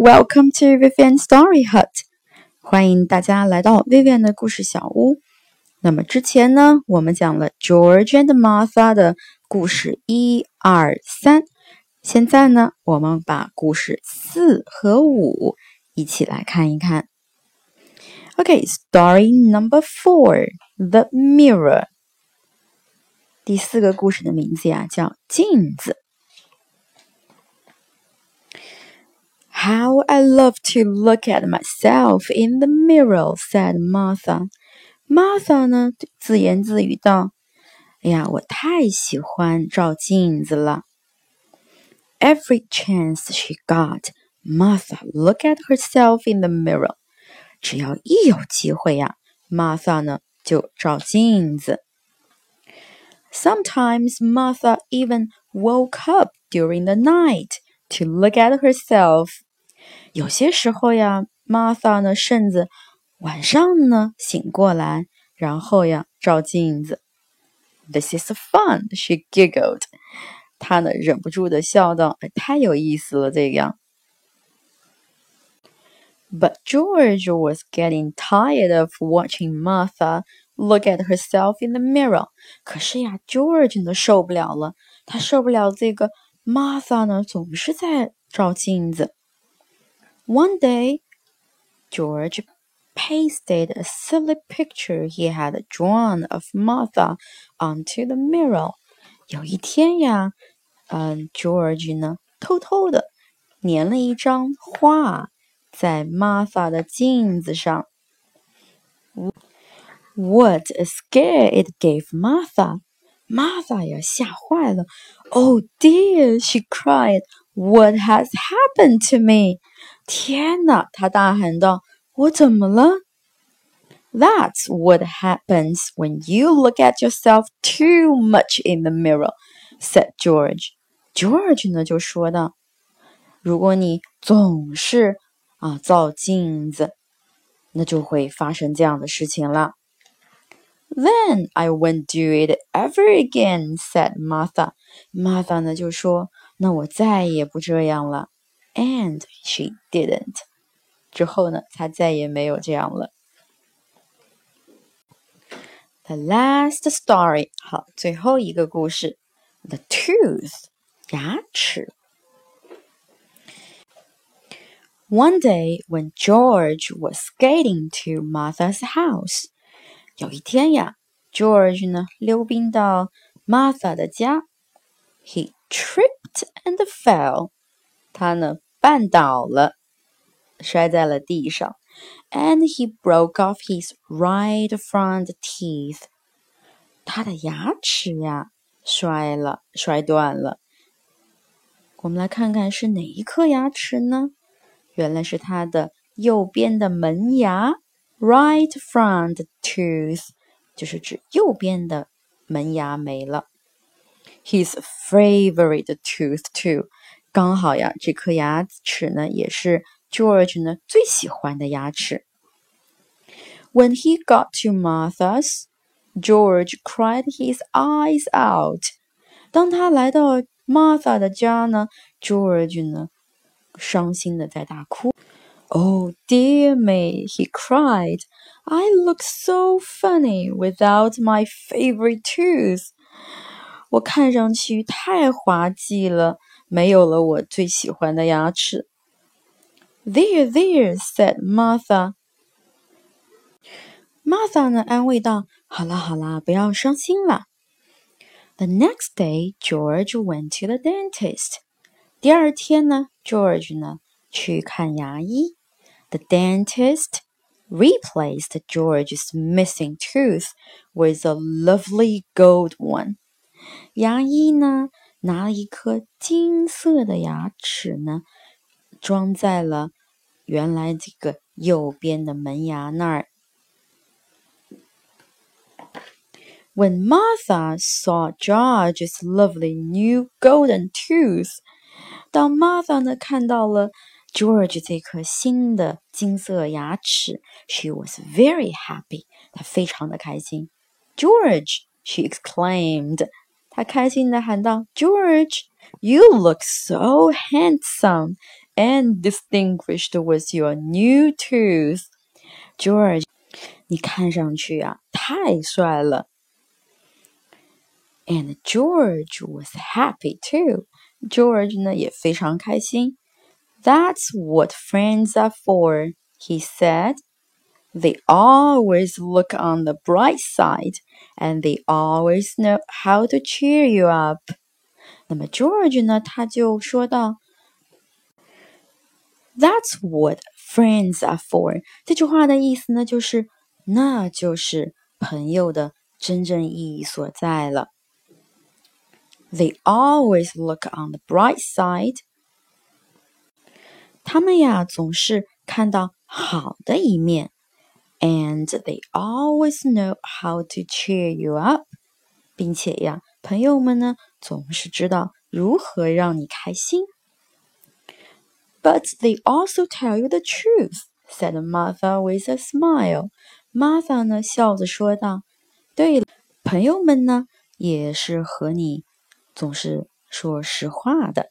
welcome to Vivian Story Hut，欢迎大家来到 Vivian 的故事小屋。那么之前呢，我们讲了 George and Martha 的故事一二三，现在呢，我们把故事四和五一起来看一看。OK，Story number four，The Mirror。第四个故事的名字呀，叫镜子。How I love to look at myself in the mirror," said Martha. Martha 呢，自言自语道：“哎呀，我太喜欢照镜子了。” Every chance she got, Martha looked at herself in the mirror. 只要一有机会呀，Martha 呢就照镜子。Sometimes Martha even woke up during the night to look at herself. 有些时候呀，Martha 呢，甚至晚上呢醒过来，然后呀照镜子。This is fun, she giggled. 她呢忍不住的笑道：“太有意思了，这样。” But George was getting tired of watching Martha look at herself in the mirror. 可是呀，George 呢受不了了，他受不了这个 Martha 呢总是在照镜子。 one day, George pasted a silly picture he had drawn of Martha onto the mirror. 有一天呀，嗯，George 呢偷偷的粘了一张画在 Martha 的镜子上。What a scare it gave Martha! Martha 呀吓坏了。Oh dear, she cried. What has happened to me? 天哪！他大喊道：“我怎么了？”That's what happens when you look at yourself too much in the mirror," said George. George 呢就说道：“如果你总是啊照镜子，那就会发生这样的事情了。” Then I won't do it ever again," said Martha. Martha 呢就说：“那我再也不这样了。” And she didn't. 之后呢，她再也没有这样了。The last story，好，最后一个故事，The tooth，牙齿。One day when George was skating to Martha's house，有一天呀，George 呢溜冰到 Martha 的家，He tripped and fell。 他呢绊倒了，摔在了地上，and he broke off his right front teeth。他的牙齿呀摔了，摔断了。我们来看看是哪一颗牙齿呢？原来是他的右边的门牙，right front tooth，就是指右边的门牙没了。His favorite tooth too。 刚好呀，这颗牙齿呢，也是 George 呢最喜欢的牙齿。When he got to Martha's, George cried his eyes out. 当他来到 Martha 的家呢，George 呢伤心的在大哭。Oh dear me, he cried. I look so funny without my favorite tooth. 我看上去太滑稽了。没有了我最喜欢的牙齿。There, there, said Martha. Martha 呢安慰道：“好啦好啦，不要伤心了。” The next day, George went to the dentist. 第二天呢，George 呢去看牙医。The dentist replaced George's missing tooth with a lovely gold one. 牙医呢 拿了一颗金色的牙齿呢，装在了原来这个右边的门牙那儿。When Martha saw George's lovely new golden tooth，当 Martha 呢看到了 George 这颗新的金色牙齿，she was very happy，她非常的开心。George，she exclaimed。 她开心的喊道：“George, you look so handsome and distinguished with your new tooth. George，你看上去啊太帅了。And George was happy too. George 呢也非常开心。That's what friends are for, he said. They always look on the bright side, and they always know how to cheer you up. 那么 George 呢，他就说道：“That's what friends are for。”这句话的意思呢，就是那就是朋友的真正意义所在了。They always look on the bright side. 他们呀，总是看到好的一面。 and they always know how to cheer you up，并且呀，朋友们呢总是知道如何让你开心。But they also tell you the truth," said Martha with a smile. Martha 呢笑着说道：“对了，朋友们呢也是和你总是说实话的。”